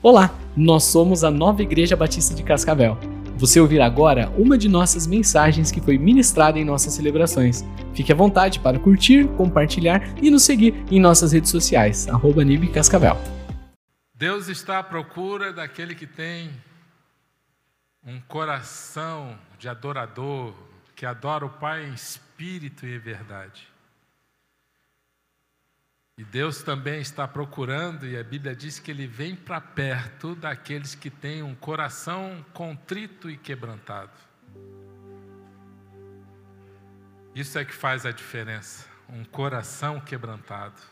Olá, nós somos a Nova Igreja Batista de Cascavel. Você ouvirá agora uma de nossas mensagens que foi ministrada em nossas celebrações. Fique à vontade para curtir, compartilhar e nos seguir em nossas redes sociais, arroba Cascavel. Deus está à procura daquele que tem um coração de adorador, que adora o Pai em espírito e em verdade. E Deus também está procurando, e a Bíblia diz que Ele vem para perto daqueles que têm um coração contrito e quebrantado. Isso é que faz a diferença, um coração quebrantado.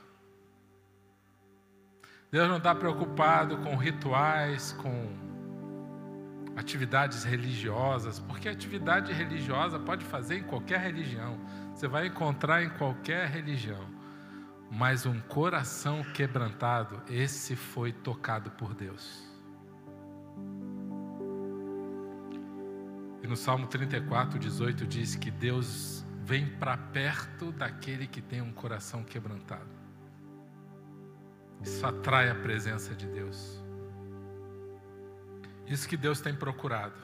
Deus não está preocupado com rituais, com atividades religiosas, porque atividade religiosa pode fazer em qualquer religião, você vai encontrar em qualquer religião mas um coração quebrantado, esse foi tocado por Deus. E no Salmo 34, 18 diz que Deus vem para perto daquele que tem um coração quebrantado. Isso atrai a presença de Deus. Isso que Deus tem procurado.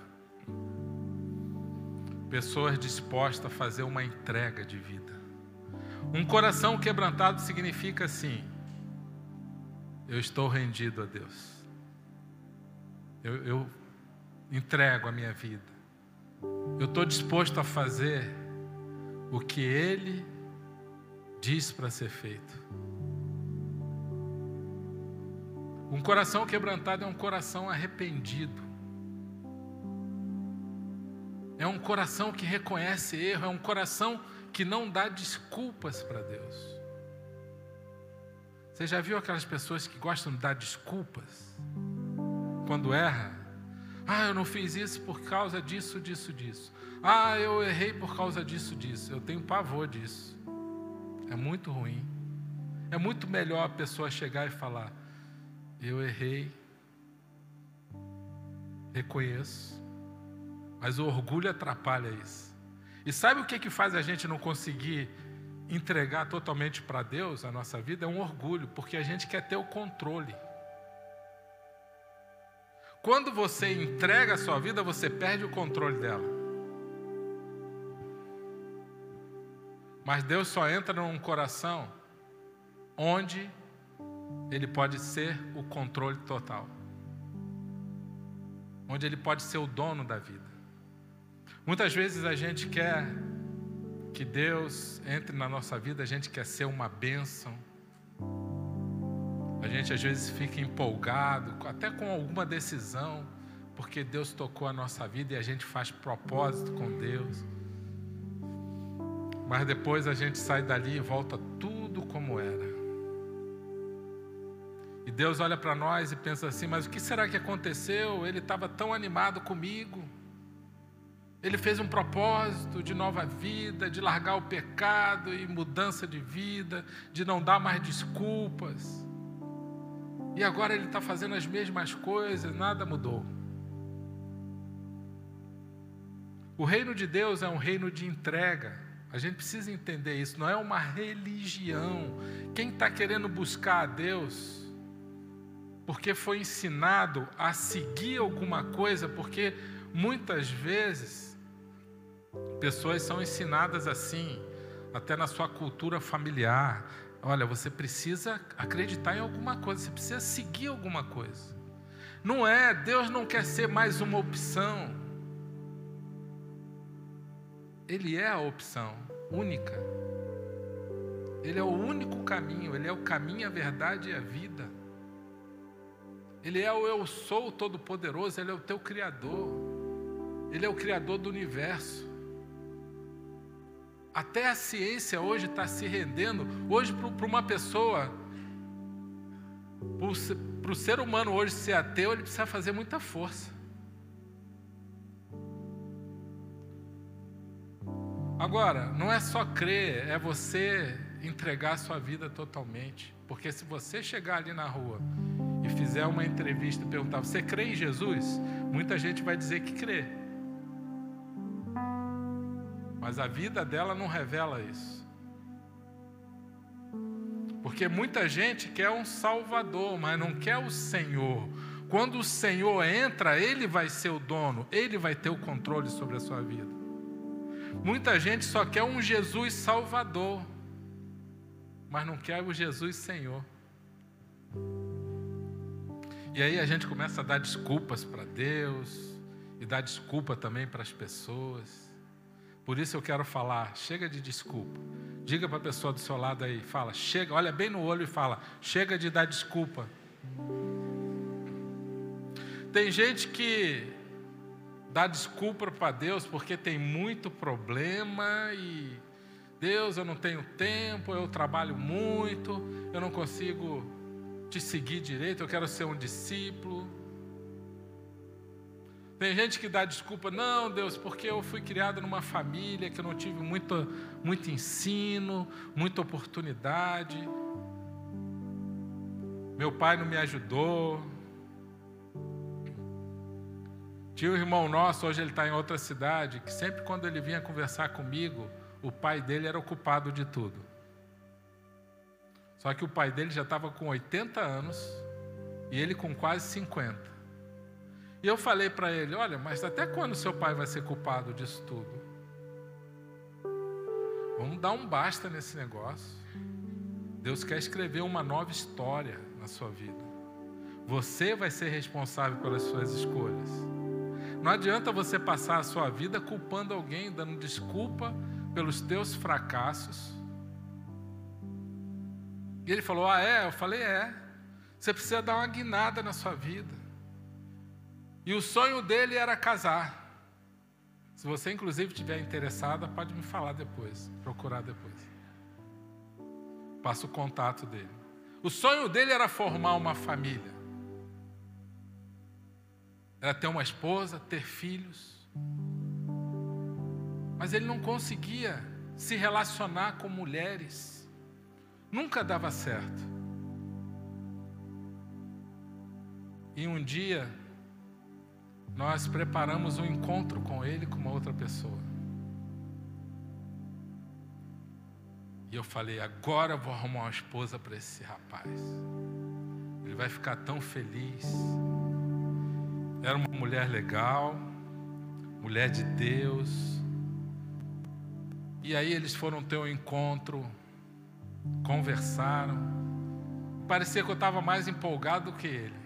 Pessoas dispostas a fazer uma entrega de vida. Um coração quebrantado significa assim: eu estou rendido a Deus, eu, eu entrego a minha vida, eu estou disposto a fazer o que Ele diz para ser feito. Um coração quebrantado é um coração arrependido. É um coração que reconhece erro, é um coração que não dá desculpas para Deus. Você já viu aquelas pessoas que gostam de dar desculpas quando erra? Ah, eu não fiz isso por causa disso, disso, disso. Ah, eu errei por causa disso, disso. Eu tenho pavor disso. É muito ruim. É muito melhor a pessoa chegar e falar: Eu errei, reconheço, mas o orgulho atrapalha isso. E sabe o que, que faz a gente não conseguir entregar totalmente para Deus a nossa vida? É um orgulho, porque a gente quer ter o controle. Quando você entrega a sua vida, você perde o controle dela. Mas Deus só entra num coração onde Ele pode ser o controle total. Onde Ele pode ser o dono da vida. Muitas vezes a gente quer que Deus entre na nossa vida, a gente quer ser uma bênção. A gente às vezes fica empolgado, até com alguma decisão, porque Deus tocou a nossa vida e a gente faz propósito com Deus. Mas depois a gente sai dali e volta tudo como era. E Deus olha para nós e pensa assim: mas o que será que aconteceu? Ele estava tão animado comigo. Ele fez um propósito de nova vida, de largar o pecado e mudança de vida, de não dar mais desculpas. E agora ele está fazendo as mesmas coisas, nada mudou. O reino de Deus é um reino de entrega. A gente precisa entender isso, não é uma religião. Quem está querendo buscar a Deus, porque foi ensinado a seguir alguma coisa, porque muitas vezes Pessoas são ensinadas assim, até na sua cultura familiar. Olha, você precisa acreditar em alguma coisa, você precisa seguir alguma coisa. Não é, Deus não quer ser mais uma opção. Ele é a opção única. Ele é o único caminho, ele é o caminho, a verdade e a vida. Ele é o eu sou todo-poderoso, ele é o teu criador. Ele é o criador do universo. Até a ciência hoje está se rendendo. Hoje, para uma pessoa, para o ser humano hoje ser ateu, ele precisa fazer muita força. Agora, não é só crer, é você entregar a sua vida totalmente. Porque se você chegar ali na rua e fizer uma entrevista e perguntar: Você crê em Jesus? Muita gente vai dizer que crê. Mas a vida dela não revela isso. Porque muita gente quer um Salvador, mas não quer o Senhor. Quando o Senhor entra, Ele vai ser o dono, Ele vai ter o controle sobre a sua vida. Muita gente só quer um Jesus Salvador, mas não quer o Jesus Senhor. E aí a gente começa a dar desculpas para Deus e dar desculpa também para as pessoas. Por isso eu quero falar, chega de desculpa. Diga para a pessoa do seu lado aí, fala, chega, olha bem no olho e fala, chega de dar desculpa. Tem gente que dá desculpa para Deus porque tem muito problema e Deus, eu não tenho tempo, eu trabalho muito, eu não consigo te seguir direito, eu quero ser um discípulo. Tem gente que dá desculpa, não, Deus, porque eu fui criado numa família que eu não tive muito, muito ensino, muita oportunidade. Meu pai não me ajudou, tinha um irmão nosso, hoje ele está em outra cidade, que sempre quando ele vinha conversar comigo, o pai dele era ocupado de tudo. Só que o pai dele já estava com 80 anos e ele com quase 50. E eu falei para ele: Olha, mas até quando seu pai vai ser culpado disso tudo? Vamos dar um basta nesse negócio. Deus quer escrever uma nova história na sua vida. Você vai ser responsável pelas suas escolhas. Não adianta você passar a sua vida culpando alguém, dando desculpa pelos teus fracassos. E ele falou: Ah, é? Eu falei: É. Você precisa dar uma guinada na sua vida. E o sonho dele era casar. Se você, inclusive, estiver interessada, pode me falar depois, procurar depois. Passa o contato dele. O sonho dele era formar uma família era ter uma esposa, ter filhos. Mas ele não conseguia se relacionar com mulheres. Nunca dava certo. E um dia, nós preparamos um encontro com ele com uma outra pessoa. E eu falei: agora eu vou arrumar uma esposa para esse rapaz. Ele vai ficar tão feliz. Era uma mulher legal, mulher de Deus. E aí eles foram ter um encontro, conversaram. Parecia que eu estava mais empolgado do que ele.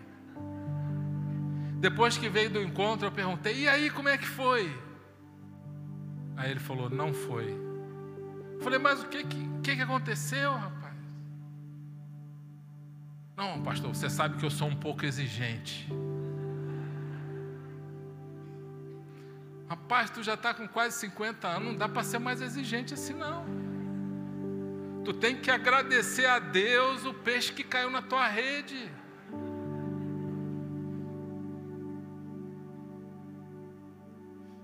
Depois que veio do encontro, eu perguntei: e aí, como é que foi? Aí ele falou: não foi. Eu falei: mas o que, que, que aconteceu, rapaz? Não, pastor, você sabe que eu sou um pouco exigente. Rapaz, tu já está com quase 50 anos, não dá para ser mais exigente assim não. Tu tem que agradecer a Deus o peixe que caiu na tua rede.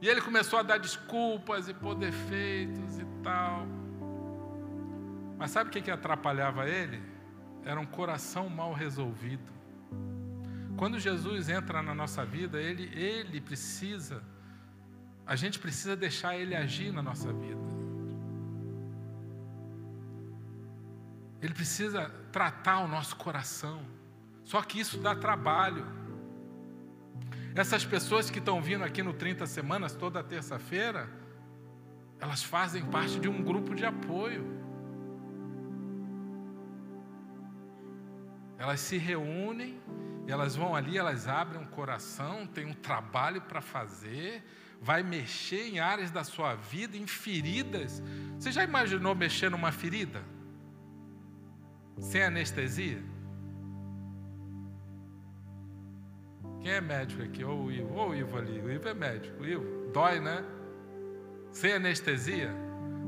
E ele começou a dar desculpas e pôr defeitos e tal. Mas sabe o que, que atrapalhava ele? Era um coração mal resolvido. Quando Jesus entra na nossa vida, ele, ele precisa a gente precisa deixar Ele agir na nossa vida. Ele precisa tratar o nosso coração. Só que isso dá trabalho. Essas pessoas que estão vindo aqui no 30 Semanas toda terça-feira, elas fazem parte de um grupo de apoio. Elas se reúnem, elas vão ali, elas abrem um coração, tem um trabalho para fazer, vai mexer em áreas da sua vida, em feridas. Você já imaginou mexer numa ferida? Sem anestesia? Quem é médico aqui? Ou o Ivo? Ou o Ivo ali? O Ivo é médico. O Ivo, dói, né? Sem anestesia?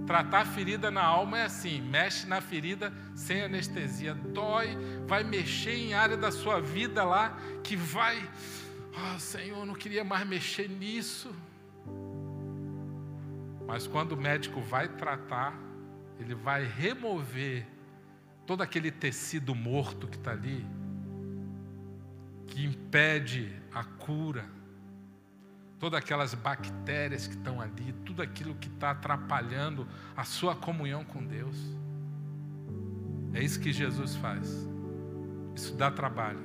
Tratar ferida na alma é assim: mexe na ferida sem anestesia, dói, vai mexer em área da sua vida lá que vai. Oh, Senhor, não queria mais mexer nisso. Mas quando o médico vai tratar, ele vai remover todo aquele tecido morto que está ali, que impede a cura, todas aquelas bactérias que estão ali, tudo aquilo que está atrapalhando a sua comunhão com Deus. É isso que Jesus faz. Isso dá trabalho.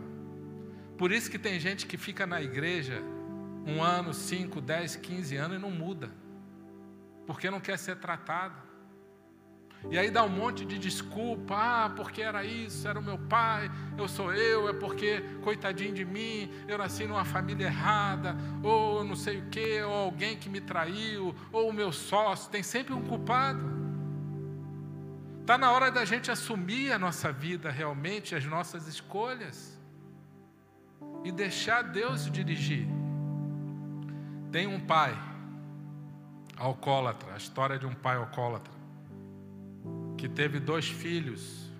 Por isso que tem gente que fica na igreja um ano, cinco, dez, quinze anos e não muda, porque não quer ser tratado. E aí dá um monte de desculpa, ah, porque era isso, era o meu pai, eu sou eu, é porque, coitadinho de mim, eu nasci numa família errada, ou não sei o que, ou alguém que me traiu, ou o meu sócio, tem sempre um culpado. Está na hora da gente assumir a nossa vida realmente, as nossas escolhas, e deixar Deus dirigir. Tem um pai alcoólatra, a história de um pai alcoólatra que teve dois filhos.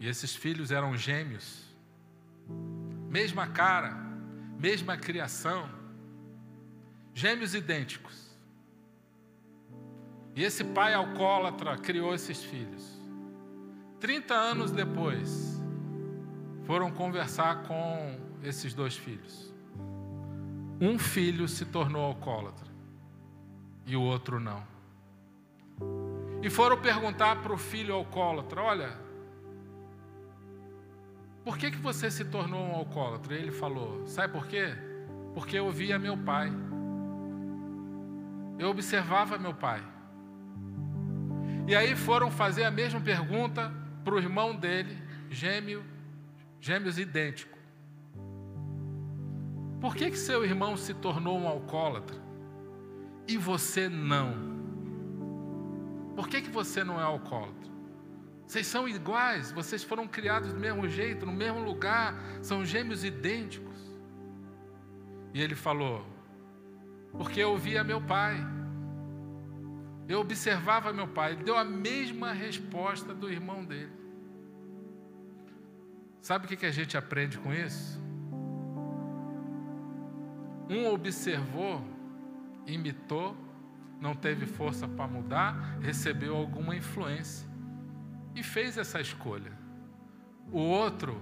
E esses filhos eram gêmeos. Mesma cara, mesma criação. Gêmeos idênticos. E esse pai alcoólatra criou esses filhos. Trinta anos depois, foram conversar com esses dois filhos. Um filho se tornou alcoólatra e o outro não. E foram perguntar para o filho alcoólatra: Olha, por que, que você se tornou um alcoólatra? Ele falou: Sabe por quê? Porque eu via meu pai. Eu observava meu pai. E aí foram fazer a mesma pergunta para o irmão dele, gêmeo, gêmeos idênticos. Por que, que seu irmão se tornou um alcoólatra e você não? Por que, que você não é alcoólatra? Vocês são iguais, vocês foram criados do mesmo jeito, no mesmo lugar, são gêmeos idênticos. E ele falou: Porque eu via meu pai, eu observava meu pai, ele deu a mesma resposta do irmão dele. Sabe o que a gente aprende com isso? Um observou, imitou, não teve força para mudar, recebeu alguma influência e fez essa escolha. O outro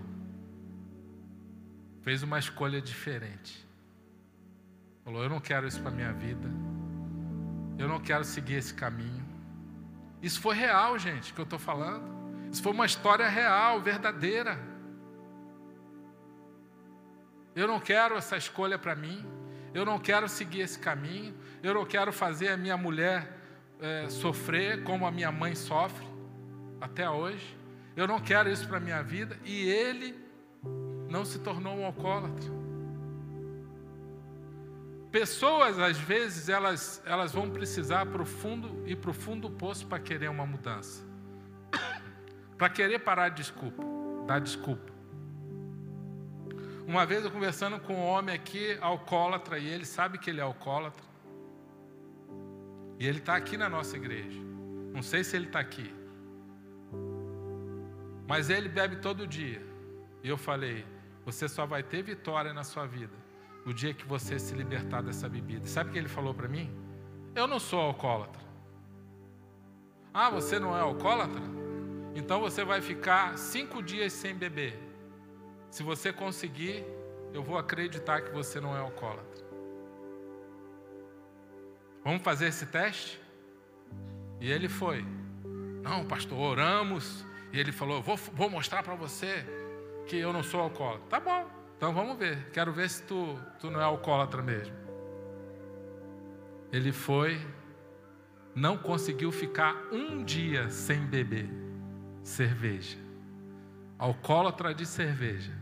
fez uma escolha diferente. Falou: Eu não quero isso para minha vida. Eu não quero seguir esse caminho. Isso foi real, gente, que eu estou falando. Isso foi uma história real, verdadeira. Eu não quero essa escolha para mim. Eu não quero seguir esse caminho. Eu não quero fazer a minha mulher é, sofrer como a minha mãe sofre até hoje. Eu não quero isso para a minha vida. E ele não se tornou um alcoólatra. Pessoas, às vezes, elas, elas vão precisar profundo ir para o fundo do poço para querer uma mudança. para querer parar de desculpa, dar desculpa. Uma vez eu conversando com um homem aqui, alcoólatra, e ele sabe que ele é alcoólatra. E ele está aqui na nossa igreja. Não sei se ele está aqui. Mas ele bebe todo dia. E eu falei: você só vai ter vitória na sua vida no dia que você se libertar dessa bebida. Sabe o que ele falou para mim? Eu não sou alcoólatra. Ah, você não é alcoólatra? Então você vai ficar cinco dias sem beber. Se você conseguir, eu vou acreditar que você não é alcoólatra. Vamos fazer esse teste? E ele foi. Não, pastor, oramos. E ele falou: Vou, vou mostrar para você que eu não sou alcoólatra. Tá bom, então vamos ver. Quero ver se tu, tu não é alcoólatra mesmo. Ele foi, não conseguiu ficar um dia sem beber cerveja. Alcoólatra de cerveja.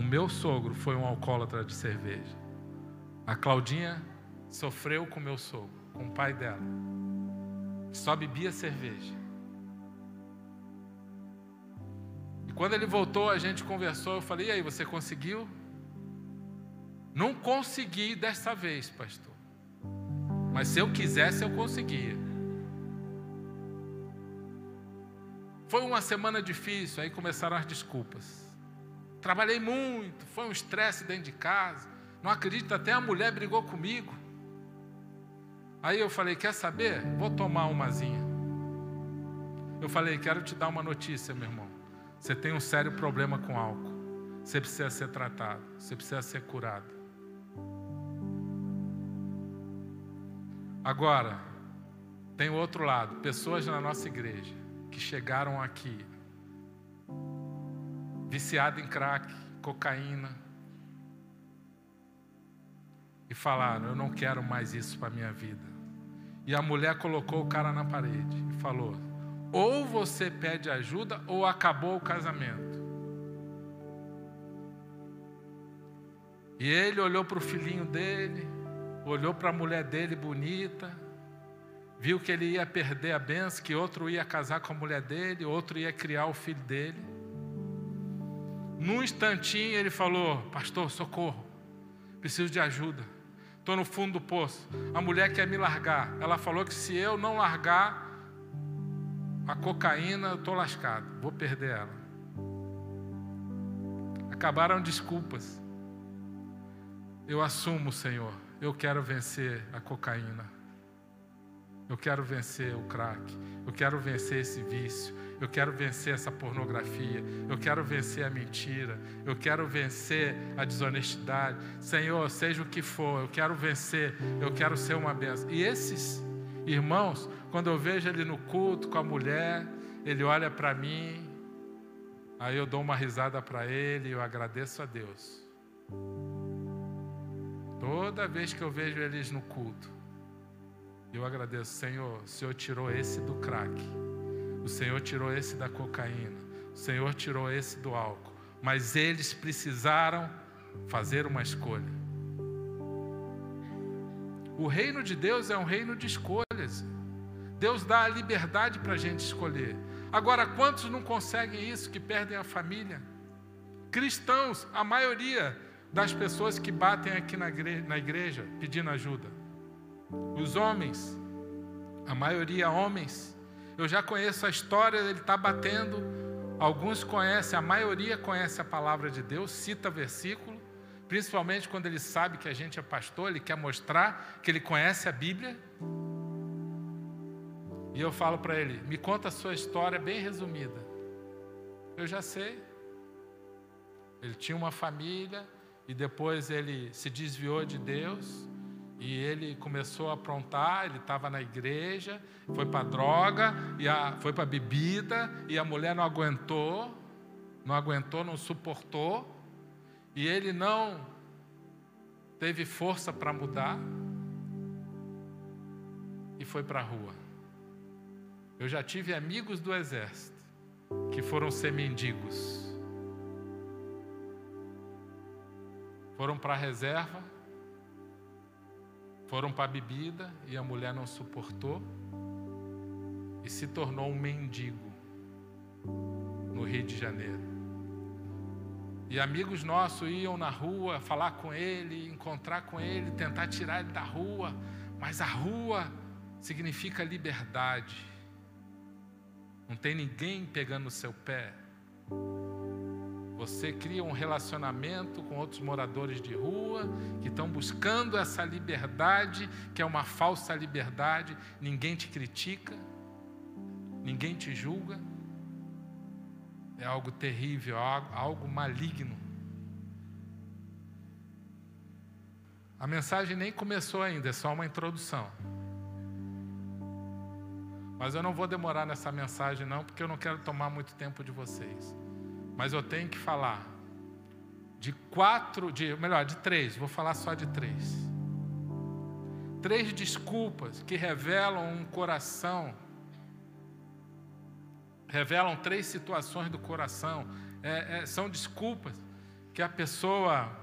O meu sogro foi um alcoólatra de cerveja. A Claudinha sofreu com meu sogro, com o pai dela. Só bebia cerveja. E quando ele voltou, a gente conversou. Eu falei: e aí, você conseguiu? Não consegui dessa vez, pastor. Mas se eu quisesse, eu conseguia. Foi uma semana difícil, aí começaram as desculpas. Trabalhei muito, foi um estresse dentro de casa. Não acredito, até a mulher brigou comigo. Aí eu falei: Quer saber? Vou tomar umazinha. Eu falei: Quero te dar uma notícia, meu irmão. Você tem um sério problema com álcool. Você precisa ser tratado. Você precisa ser curado. Agora, tem o outro lado: pessoas na nossa igreja que chegaram aqui viciado em crack, cocaína, e falaram: Eu não quero mais isso para minha vida. E a mulher colocou o cara na parede e falou: Ou você pede ajuda, ou acabou o casamento. E ele olhou para o filhinho dele, olhou para a mulher dele bonita, viu que ele ia perder a benção, que outro ia casar com a mulher dele, outro ia criar o filho dele. Num instantinho ele falou: Pastor, socorro, preciso de ajuda, estou no fundo do poço. A mulher quer me largar. Ela falou que se eu não largar a cocaína, eu estou lascado, vou perder ela. Acabaram desculpas. Eu assumo, Senhor, eu quero vencer a cocaína. Eu quero vencer o crack. Eu quero vencer esse vício. Eu quero vencer essa pornografia. Eu quero vencer a mentira. Eu quero vencer a desonestidade. Senhor, seja o que for, eu quero vencer. Eu quero ser uma benção. E esses irmãos, quando eu vejo ele no culto com a mulher, ele olha para mim, aí eu dou uma risada para ele e eu agradeço a Deus. Toda vez que eu vejo eles no culto, eu agradeço, Senhor, o Senhor tirou esse do crack, o Senhor tirou esse da cocaína, o Senhor tirou esse do álcool, mas eles precisaram fazer uma escolha. O reino de Deus é um reino de escolhas. Deus dá a liberdade para a gente escolher. Agora, quantos não conseguem isso, que perdem a família? Cristãos, a maioria, das pessoas que batem aqui na igreja, na igreja pedindo ajuda. Os homens, a maioria homens. Eu já conheço a história, ele está batendo. Alguns conhecem, a maioria conhece a palavra de Deus, cita versículo, principalmente quando ele sabe que a gente é pastor, ele quer mostrar que ele conhece a Bíblia. E eu falo para ele: me conta a sua história bem resumida. Eu já sei. Ele tinha uma família, e depois ele se desviou de Deus e ele começou a aprontar. Ele estava na igreja, foi para droga, e foi para bebida e a mulher não aguentou, não aguentou, não suportou e ele não teve força para mudar e foi para a rua. Eu já tive amigos do exército que foram ser mendigos. Foram para a reserva, foram para a bebida e a mulher não suportou e se tornou um mendigo no Rio de Janeiro. E amigos nossos iam na rua falar com ele, encontrar com ele, tentar tirar ele da rua, mas a rua significa liberdade. Não tem ninguém pegando no seu pé. Você cria um relacionamento com outros moradores de rua que estão buscando essa liberdade, que é uma falsa liberdade. Ninguém te critica, ninguém te julga. É algo terrível, algo maligno. A mensagem nem começou ainda, é só uma introdução. Mas eu não vou demorar nessa mensagem, não, porque eu não quero tomar muito tempo de vocês. Mas eu tenho que falar de quatro, de, melhor, de três, vou falar só de três. Três desculpas que revelam um coração, revelam três situações do coração. É, é, são desculpas que a pessoa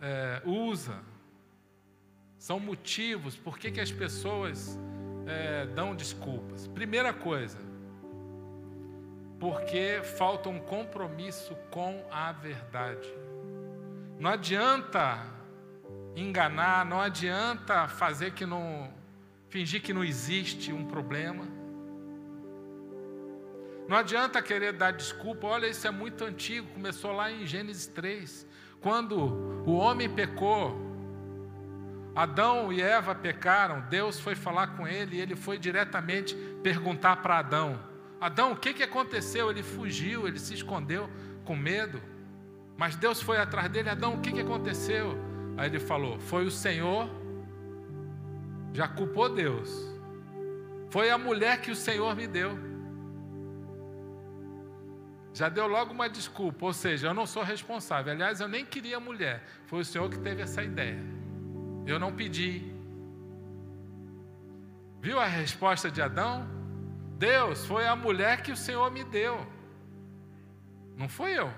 é, usa, são motivos por que, que as pessoas é, dão desculpas. Primeira coisa, porque falta um compromisso com a verdade. Não adianta enganar, não adianta fazer que não fingir que não existe um problema. Não adianta querer dar desculpa. Olha, isso é muito antigo, começou lá em Gênesis 3, quando o homem pecou. Adão e Eva pecaram, Deus foi falar com ele e ele foi diretamente perguntar para Adão: Adão, o que, que aconteceu? Ele fugiu, ele se escondeu com medo. Mas Deus foi atrás dele. Adão, o que, que aconteceu? Aí ele falou: Foi o Senhor. Já culpou Deus. Foi a mulher que o Senhor me deu. Já deu logo uma desculpa, ou seja, eu não sou responsável. Aliás, eu nem queria mulher. Foi o Senhor que teve essa ideia. Eu não pedi. Viu a resposta de Adão? Deus, foi a mulher que o Senhor me deu. Não fui eu.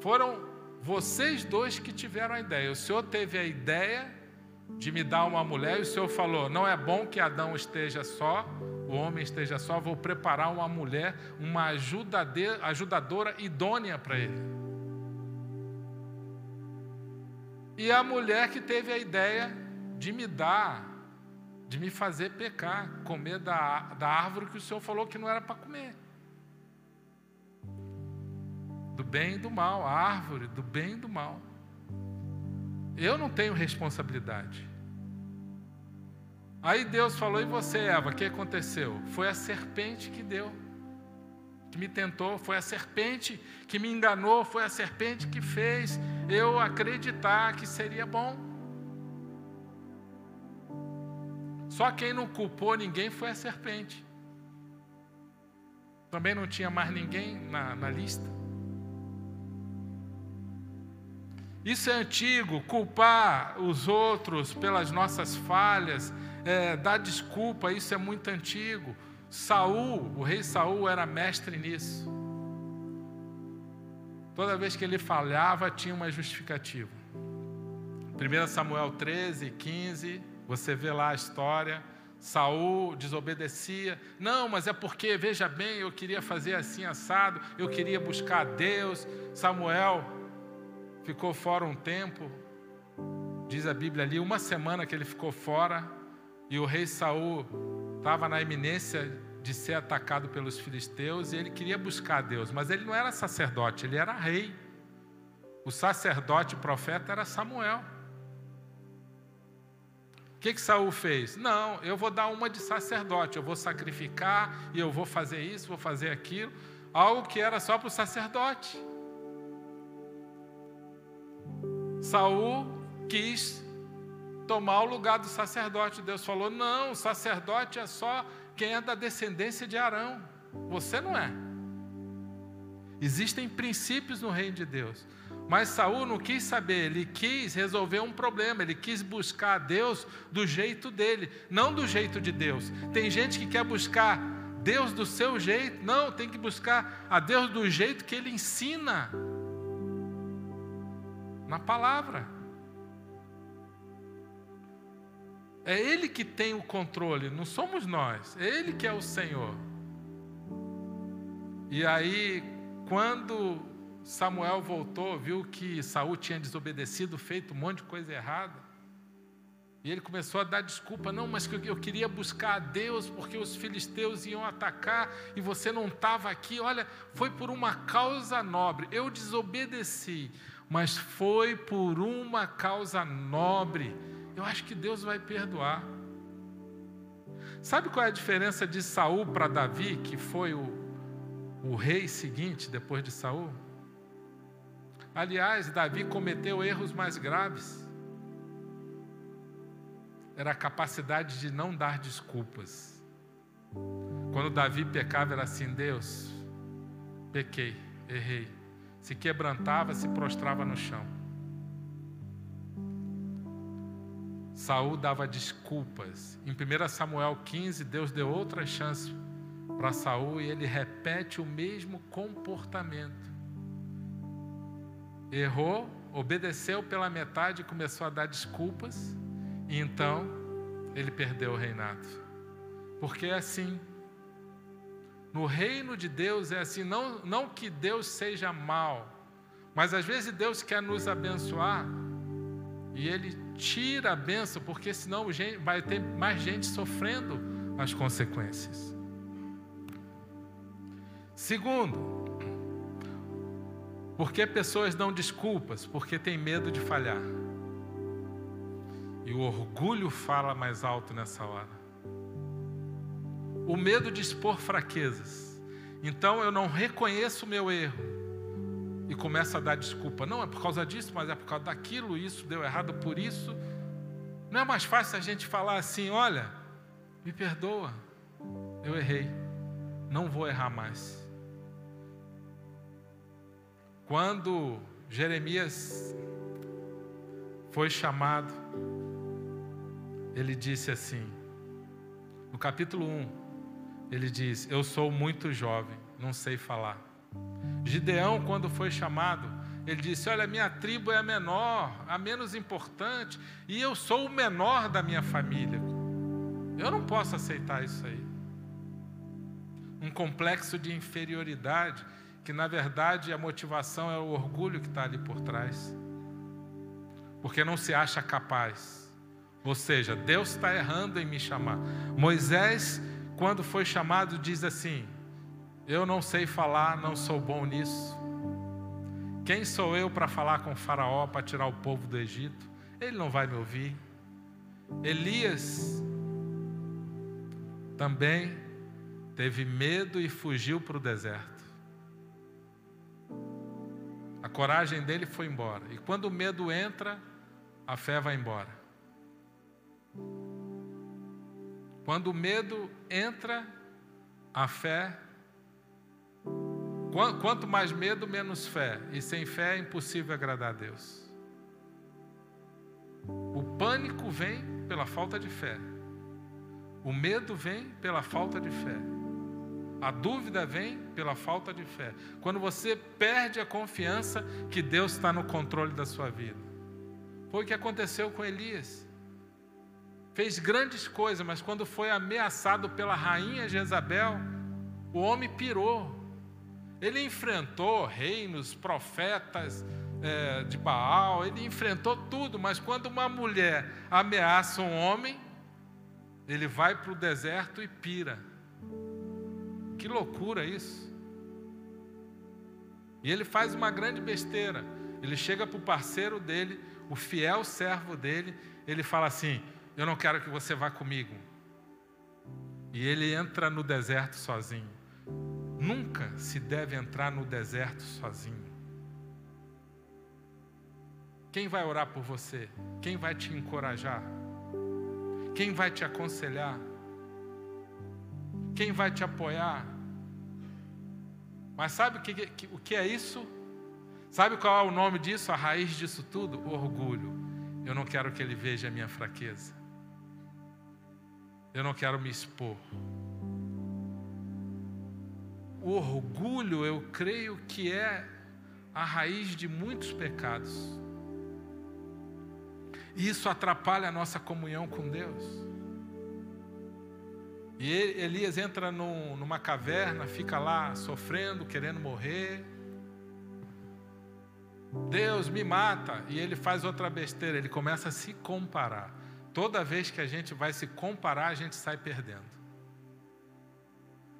Foram vocês dois que tiveram a ideia. O Senhor teve a ideia de me dar uma mulher e o Senhor falou: não é bom que Adão esteja só, o homem esteja só, vou preparar uma mulher, uma ajudadora idônea para ele. E a mulher que teve a ideia de me dar, de me fazer pecar, comer da, da árvore que o Senhor falou que não era para comer. Do bem e do mal, a árvore do bem e do mal. Eu não tenho responsabilidade. Aí Deus falou: E você, Eva, o que aconteceu? Foi a serpente que deu, que me tentou, foi a serpente que me enganou, foi a serpente que fez eu acreditar que seria bom. Só quem não culpou ninguém foi a serpente. Também não tinha mais ninguém na, na lista. Isso é antigo, culpar os outros pelas nossas falhas, é, dar desculpa, isso é muito antigo. Saul, o rei Saul era mestre nisso. Toda vez que ele falhava, tinha uma justificativa. 1 Samuel 13, 15, você vê lá a história. Saul desobedecia. Não, mas é porque, veja bem, eu queria fazer assim assado, eu queria buscar a Deus. Samuel ficou fora um tempo, diz a Bíblia ali, uma semana que ele ficou fora, e o rei Saul estava na iminência de ser atacado pelos filisteus e ele queria buscar Deus, mas ele não era sacerdote, ele era rei. O sacerdote profeta era Samuel. Que, que Saul fez? Não, eu vou dar uma de sacerdote, eu vou sacrificar e eu vou fazer isso, vou fazer aquilo, algo que era só para o sacerdote. Saul quis tomar o lugar do sacerdote. Deus falou: não, o sacerdote é só quem é da descendência de Arão. Você não é. Existem princípios no reino de Deus. Mas Saul não quis saber, ele quis resolver um problema, ele quis buscar a Deus do jeito dele, não do jeito de Deus. Tem gente que quer buscar Deus do seu jeito, não, tem que buscar a Deus do jeito que ele ensina na palavra. É Ele que tem o controle, não somos nós, é Ele que é o Senhor. E aí, quando Samuel voltou, viu que Saul tinha desobedecido, feito um monte de coisa errada. E ele começou a dar desculpa, não, mas que eu queria buscar a Deus porque os filisteus iam atacar e você não estava aqui. Olha, foi por uma causa nobre. Eu desobedeci, mas foi por uma causa nobre. Eu acho que Deus vai perdoar. Sabe qual é a diferença de Saul para Davi, que foi o, o rei seguinte depois de Saul? Aliás, Davi cometeu erros mais graves. Era a capacidade de não dar desculpas. Quando Davi pecava, era assim: Deus, pequei, errei se quebrantava, se prostrava no chão. Saul dava desculpas. Em 1 Samuel 15, Deus deu outra chance para Saul e ele repete o mesmo comportamento. Errou, obedeceu pela metade começou a dar desculpas, e então ele perdeu o reinado. Porque é assim, no reino de Deus é assim, não, não que Deus seja mal, mas às vezes Deus quer nos abençoar e Ele tira a benção, porque senão vai ter mais gente sofrendo as consequências. Segundo, porque pessoas dão desculpas? Porque tem medo de falhar. E o orgulho fala mais alto nessa hora o medo de expor fraquezas. Então eu não reconheço o meu erro e começo a dar desculpa. Não é por causa disso, mas é por causa daquilo, isso deu errado por isso. Não é mais fácil a gente falar assim: olha, me perdoa, eu errei. não vou errar mais. Quando Jeremias foi chamado, ele disse assim, no capítulo 1, ele diz: Eu sou muito jovem, não sei falar. Gideão, quando foi chamado, ele disse: Olha, minha tribo é a menor, a menos importante, e eu sou o menor da minha família. Eu não posso aceitar isso aí. Um complexo de inferioridade, que na verdade a motivação é o orgulho que está ali por trás. Porque não se acha capaz. Ou seja, Deus está errando em me chamar. Moisés, quando foi chamado, diz assim: Eu não sei falar, não sou bom nisso. Quem sou eu para falar com Faraó para tirar o povo do Egito? Ele não vai me ouvir. Elias também teve medo e fugiu para o deserto. A coragem dele foi embora. E quando o medo entra, a fé vai embora. Quando o medo entra, a fé. Quanto mais medo, menos fé. E sem fé é impossível agradar a Deus. O pânico vem pela falta de fé. O medo vem pela falta de fé. A dúvida vem pela falta de fé. Quando você perde a confiança que Deus está no controle da sua vida. Foi o que aconteceu com Elias fez grandes coisas, mas quando foi ameaçado pela rainha Jezabel, o homem pirou. Ele enfrentou reinos, profetas é, de Baal, ele enfrentou tudo, mas quando uma mulher ameaça um homem, ele vai para o deserto e pira. Que loucura isso! E ele faz uma grande besteira. Ele chega para o parceiro dele, o fiel servo dele, ele fala assim: eu não quero que você vá comigo. E ele entra no deserto sozinho. Nunca se deve entrar no deserto sozinho. Quem vai orar por você? Quem vai te encorajar? Quem vai te aconselhar? Quem vai te apoiar? Mas sabe o que, que, o que é isso? Sabe qual é o nome disso, a raiz disso tudo? O orgulho. Eu não quero que ele veja a minha fraqueza. Eu não quero me expor. O orgulho, eu creio que é a raiz de muitos pecados. E isso atrapalha a nossa comunhão com Deus. E Elias entra num, numa caverna, fica lá sofrendo, querendo morrer. Deus me mata. E ele faz outra besteira, ele começa a se comparar. Toda vez que a gente vai se comparar, a gente sai perdendo.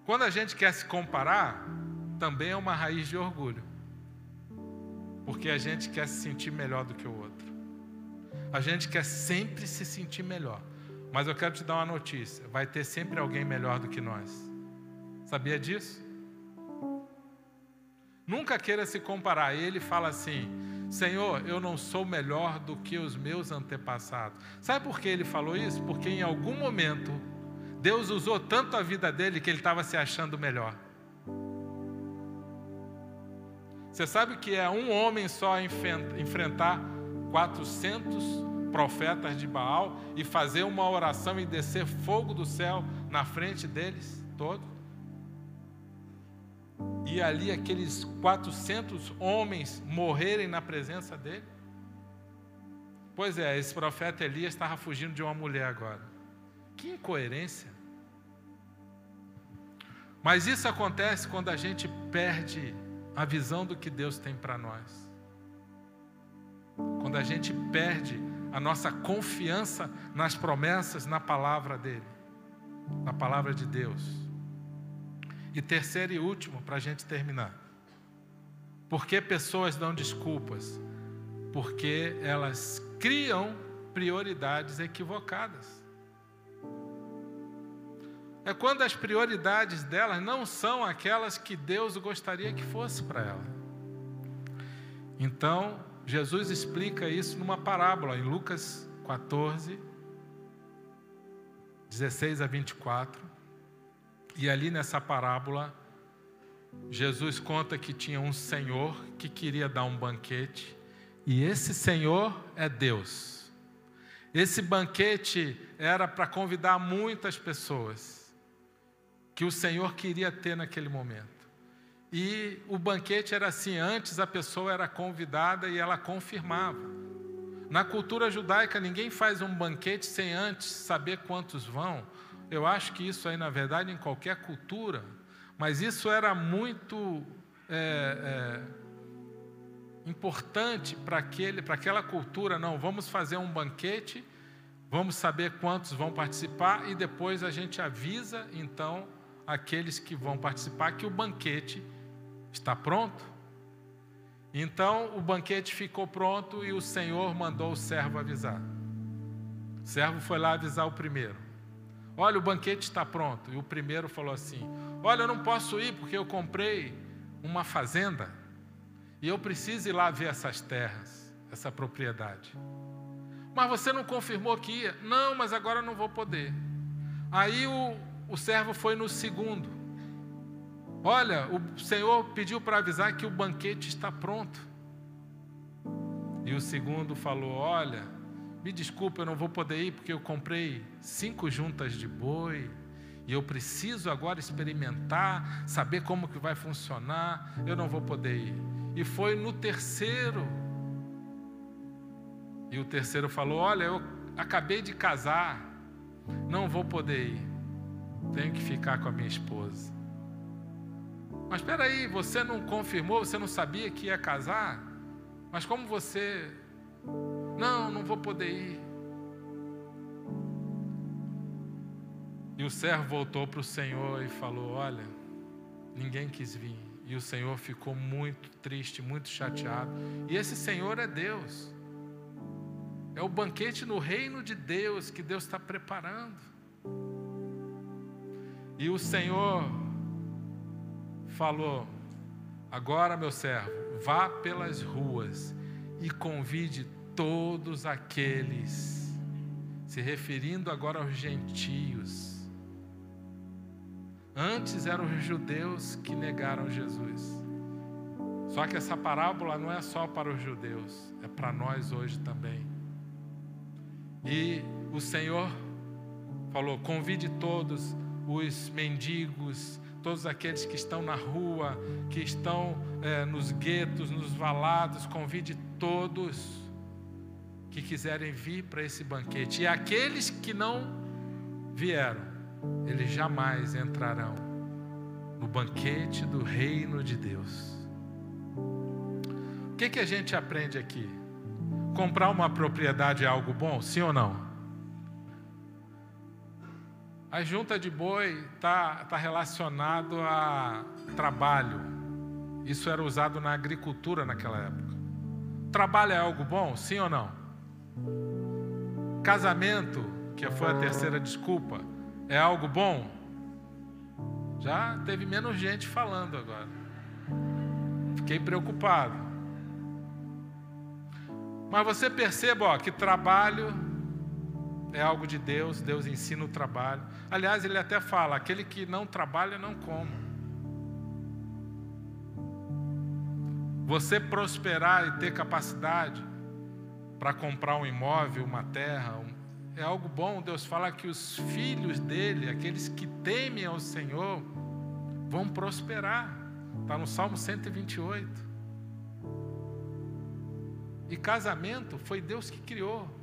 Quando a gente quer se comparar, também é uma raiz de orgulho. Porque a gente quer se sentir melhor do que o outro. A gente quer sempre se sentir melhor. Mas eu quero te dar uma notícia: vai ter sempre alguém melhor do que nós. Sabia disso? Nunca queira se comparar. Ele fala assim: Senhor, eu não sou melhor do que os meus antepassados. Sabe por que ele falou isso? Porque em algum momento Deus usou tanto a vida dele que ele estava se achando melhor. Você sabe que é um homem só enfrentar 400 profetas de Baal e fazer uma oração e descer fogo do céu na frente deles todos? e ali aqueles 400 homens morrerem na presença dele? Pois é, esse profeta Elias estava fugindo de uma mulher agora. Que incoerência. Mas isso acontece quando a gente perde a visão do que Deus tem para nós. Quando a gente perde a nossa confiança nas promessas, na palavra dele, na palavra de Deus. E terceiro e último, para a gente terminar. Por que pessoas dão desculpas? Porque elas criam prioridades equivocadas. É quando as prioridades delas não são aquelas que Deus gostaria que fosse para ela. Então, Jesus explica isso numa parábola, em Lucas 14, 16 a 24. E ali nessa parábola, Jesus conta que tinha um senhor que queria dar um banquete, e esse senhor é Deus. Esse banquete era para convidar muitas pessoas que o Senhor queria ter naquele momento. E o banquete era assim: antes a pessoa era convidada e ela confirmava. Na cultura judaica, ninguém faz um banquete sem antes saber quantos vão. Eu acho que isso aí, na verdade, em qualquer cultura, mas isso era muito é, é, importante para aquela cultura. Não, vamos fazer um banquete, vamos saber quantos vão participar e depois a gente avisa, então, aqueles que vão participar que o banquete está pronto. Então o banquete ficou pronto e o Senhor mandou o servo avisar. O servo foi lá avisar o primeiro. Olha, o banquete está pronto. E o primeiro falou assim: Olha, eu não posso ir porque eu comprei uma fazenda e eu preciso ir lá ver essas terras, essa propriedade. Mas você não confirmou que ia? Não, mas agora não vou poder. Aí o, o servo foi no segundo. Olha, o Senhor pediu para avisar que o banquete está pronto. E o segundo falou: Olha, me desculpe, eu não vou poder ir porque eu comprei cinco juntas de boi e eu preciso agora experimentar, saber como que vai funcionar. Eu não vou poder ir. E foi no terceiro. E o terceiro falou: Olha, eu acabei de casar, não vou poder ir. Tenho que ficar com a minha esposa. Mas espera aí, você não confirmou, você não sabia que ia casar? Mas como você não, não vou poder ir. E o servo voltou para o Senhor e falou: Olha, ninguém quis vir. E o Senhor ficou muito triste, muito chateado. E esse Senhor é Deus. É o banquete no reino de Deus que Deus está preparando. E o Senhor falou: Agora, meu servo, vá pelas ruas e convide todos aqueles, se referindo agora aos gentios. Antes eram os judeus que negaram Jesus. Só que essa parábola não é só para os judeus, é para nós hoje também. E o Senhor falou: convide todos os mendigos, todos aqueles que estão na rua, que estão é, nos guetos, nos valados, convide todos que quiserem vir para esse banquete. E aqueles que não vieram, eles jamais entrarão no banquete do reino de Deus. O que, que a gente aprende aqui? Comprar uma propriedade é algo bom, sim ou não? A junta de boi está tá relacionado a trabalho. Isso era usado na agricultura naquela época. Trabalho é algo bom, sim ou não? Casamento, que foi a terceira desculpa, é algo bom? Já teve menos gente falando agora. Fiquei preocupado. Mas você perceba ó, que trabalho é algo de Deus, Deus ensina o trabalho. Aliás, ele até fala: aquele que não trabalha, não coma. Você prosperar e ter capacidade para comprar um imóvel, uma terra, é algo bom. Deus fala que os filhos dele, aqueles que temem ao Senhor, vão prosperar. Está no Salmo 128. E casamento foi Deus que criou.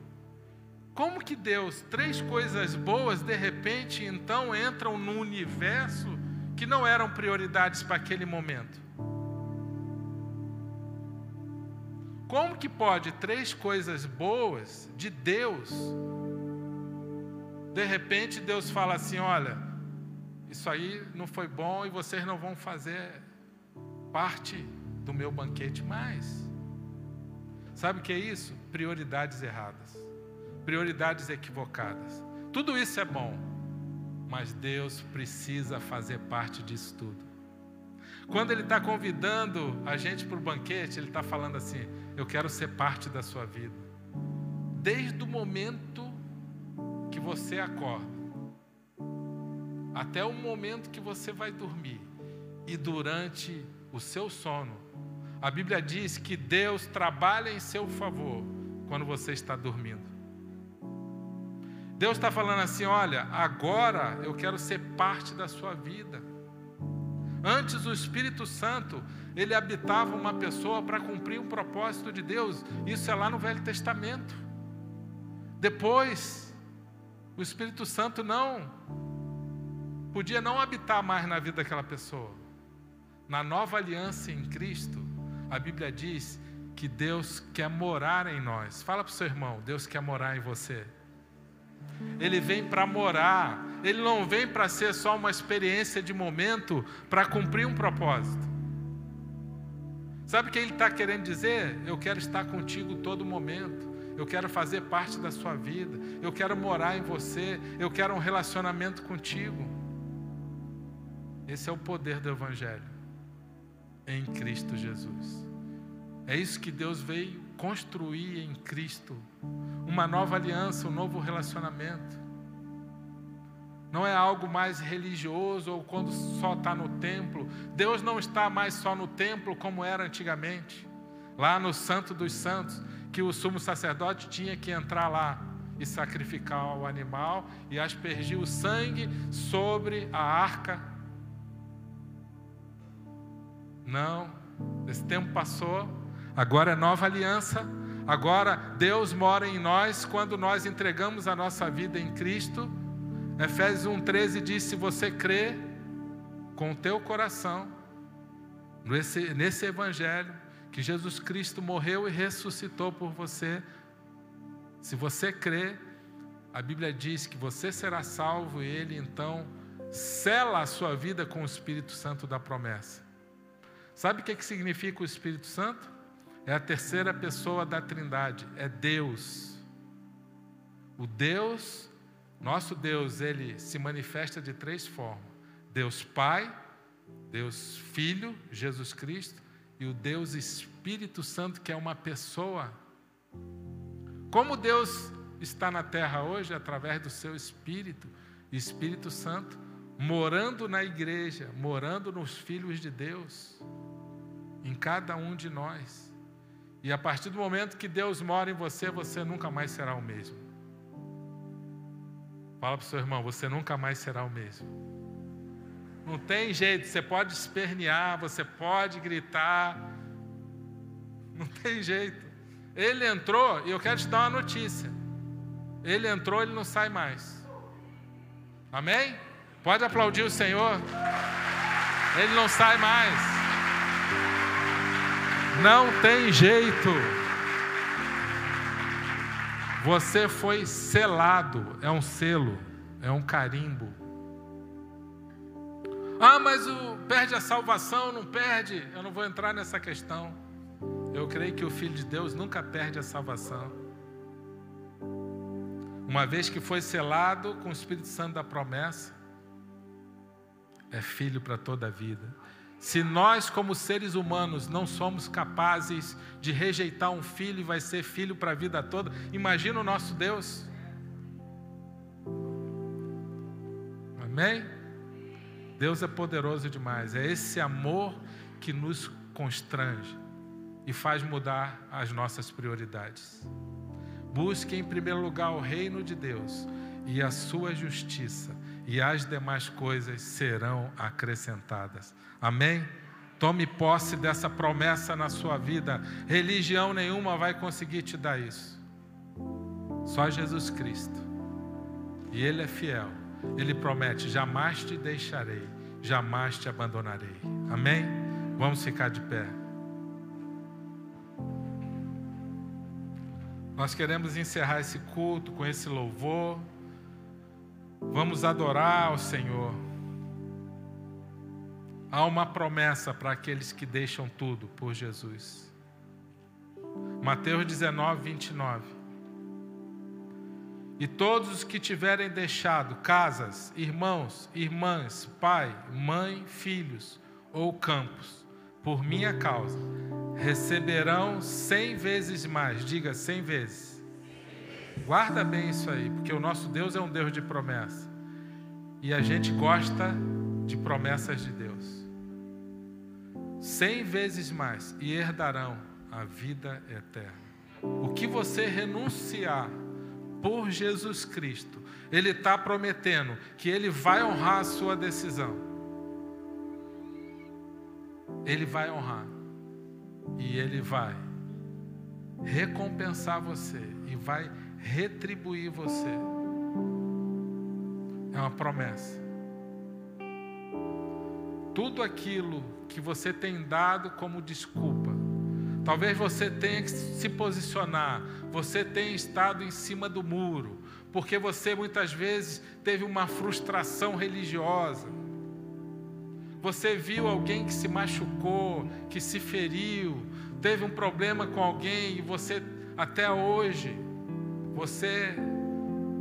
Como que Deus, três coisas boas, de repente, então entram no universo que não eram prioridades para aquele momento? Como que pode três coisas boas de Deus, de repente Deus fala assim: olha, isso aí não foi bom e vocês não vão fazer parte do meu banquete mais. Sabe o que é isso? Prioridades erradas, prioridades equivocadas. Tudo isso é bom, mas Deus precisa fazer parte disso tudo. Quando Ele está convidando a gente para o banquete, Ele está falando assim: eu quero ser parte da sua vida. Desde o momento que você acorda até o momento que você vai dormir e durante o seu sono. A Bíblia diz que Deus trabalha em seu favor quando você está dormindo. Deus está falando assim: olha, agora eu quero ser parte da sua vida. Antes o Espírito Santo, ele habitava uma pessoa para cumprir um propósito de Deus. Isso é lá no Velho Testamento. Depois, o Espírito Santo não podia não habitar mais na vida daquela pessoa. Na nova aliança em Cristo, a Bíblia diz que Deus quer morar em nós. Fala para o seu irmão, Deus quer morar em você. Ele vem para morar, ele não vem para ser só uma experiência de momento para cumprir um propósito. Sabe o que ele está querendo dizer? Eu quero estar contigo todo momento. Eu quero fazer parte da sua vida. Eu quero morar em você. Eu quero um relacionamento contigo. Esse é o poder do Evangelho em Cristo Jesus. É isso que Deus veio construir em Cristo uma nova aliança, um novo relacionamento. Não é algo mais religioso ou quando só está no templo. Deus não está mais só no templo como era antigamente, lá no Santo dos Santos, que o sumo sacerdote tinha que entrar lá e sacrificar o animal e aspergir o sangue sobre a arca. Não, esse tempo passou, agora é nova aliança Agora, Deus mora em nós quando nós entregamos a nossa vida em Cristo. Efésios 1,13 diz: se você crê com o teu coração, nesse, nesse Evangelho, que Jesus Cristo morreu e ressuscitou por você, se você crê, a Bíblia diz que você será salvo e Ele então sela a sua vida com o Espírito Santo da promessa. Sabe o que, que significa o Espírito Santo? É a terceira pessoa da Trindade, é Deus. O Deus, nosso Deus, ele se manifesta de três formas: Deus Pai, Deus Filho, Jesus Cristo, e o Deus Espírito Santo, que é uma pessoa. Como Deus está na terra hoje, através do seu Espírito, Espírito Santo, morando na igreja, morando nos filhos de Deus, em cada um de nós. E a partir do momento que Deus mora em você, você nunca mais será o mesmo. Fala para o seu irmão, você nunca mais será o mesmo. Não tem jeito, você pode espernear, você pode gritar. Não tem jeito. Ele entrou, e eu quero te dar uma notícia. Ele entrou, ele não sai mais. Amém? Pode aplaudir o Senhor. Ele não sai mais. Não tem jeito. Você foi selado, é um selo, é um carimbo. Ah, mas o perde a salvação, não perde. Eu não vou entrar nessa questão. Eu creio que o filho de Deus nunca perde a salvação. Uma vez que foi selado com o Espírito Santo da promessa, é filho para toda a vida. Se nós, como seres humanos, não somos capazes de rejeitar um filho e vai ser filho para a vida toda, imagina o nosso Deus. Amém? Deus é poderoso demais. É esse amor que nos constrange e faz mudar as nossas prioridades. Busque em primeiro lugar o reino de Deus e a sua justiça, e as demais coisas serão acrescentadas. Amém? Tome posse dessa promessa na sua vida. Religião nenhuma vai conseguir te dar isso. Só Jesus Cristo. E Ele é fiel. Ele promete: jamais te deixarei, jamais te abandonarei. Amém? Vamos ficar de pé. Nós queremos encerrar esse culto com esse louvor. Vamos adorar ao Senhor. Há uma promessa para aqueles que deixam tudo por Jesus. Mateus 19, 29. E todos os que tiverem deixado casas, irmãos, irmãs, pai, mãe, filhos ou campos, por minha causa, receberão cem vezes mais. Diga cem vezes. Guarda bem isso aí, porque o nosso Deus é um Deus de promessa E a gente gosta de promessas de Deus. Cem vezes mais e herdarão a vida eterna. O que você renunciar por Jesus Cristo, Ele está prometendo que Ele vai honrar a sua decisão. Ele vai honrar. E Ele vai recompensar você e vai retribuir você. É uma promessa. Tudo aquilo que você tem dado como desculpa, talvez você tenha que se posicionar, você tenha estado em cima do muro, porque você muitas vezes teve uma frustração religiosa. Você viu alguém que se machucou, que se feriu, teve um problema com alguém e você até hoje você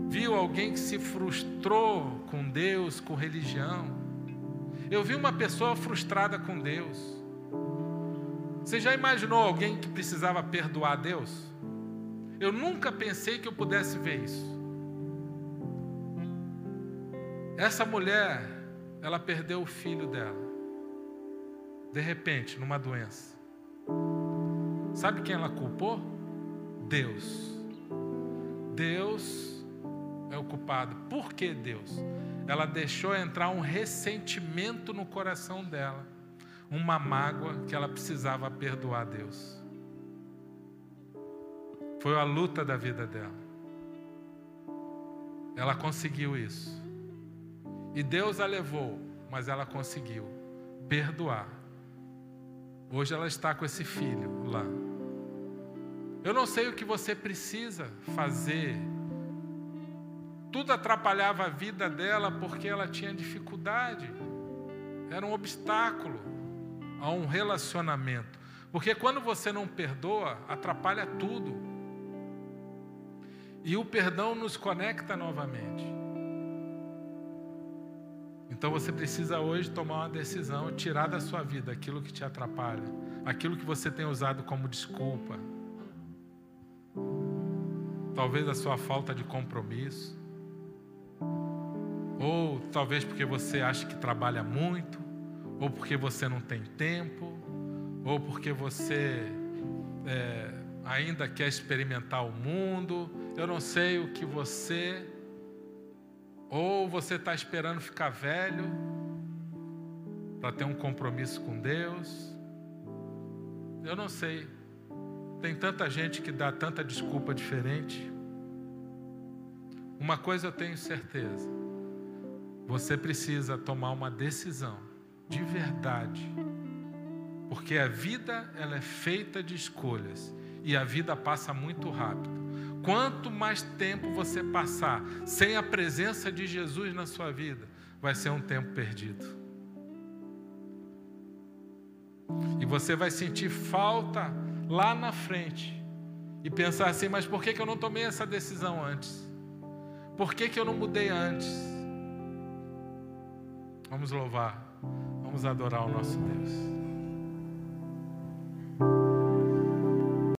viu alguém que se frustrou com Deus, com religião. Eu vi uma pessoa frustrada com Deus. Você já imaginou alguém que precisava perdoar Deus? Eu nunca pensei que eu pudesse ver isso. Essa mulher, ela perdeu o filho dela. De repente, numa doença. Sabe quem ela culpou? Deus. Deus é o culpado. Por que Deus? Ela deixou entrar um ressentimento no coração dela, uma mágoa que ela precisava perdoar a Deus. Foi a luta da vida dela. Ela conseguiu isso. E Deus a levou, mas ela conseguiu perdoar. Hoje ela está com esse filho lá. Eu não sei o que você precisa fazer. Tudo atrapalhava a vida dela porque ela tinha dificuldade. Era um obstáculo a um relacionamento. Porque quando você não perdoa, atrapalha tudo. E o perdão nos conecta novamente. Então você precisa hoje tomar uma decisão, tirar da sua vida aquilo que te atrapalha, aquilo que você tem usado como desculpa, talvez a sua falta de compromisso, ou talvez porque você acha que trabalha muito, ou porque você não tem tempo, ou porque você é, ainda quer experimentar o mundo. Eu não sei o que você. Ou você está esperando ficar velho para ter um compromisso com Deus. Eu não sei. Tem tanta gente que dá tanta desculpa diferente. Uma coisa eu tenho certeza: você precisa tomar uma decisão de verdade, porque a vida ela é feita de escolhas e a vida passa muito rápido. Quanto mais tempo você passar sem a presença de Jesus na sua vida, vai ser um tempo perdido. E você vai sentir falta lá na frente e pensar assim: mas por que, que eu não tomei essa decisão antes? Por que, que eu não mudei antes? Vamos louvar, vamos adorar o nosso Deus.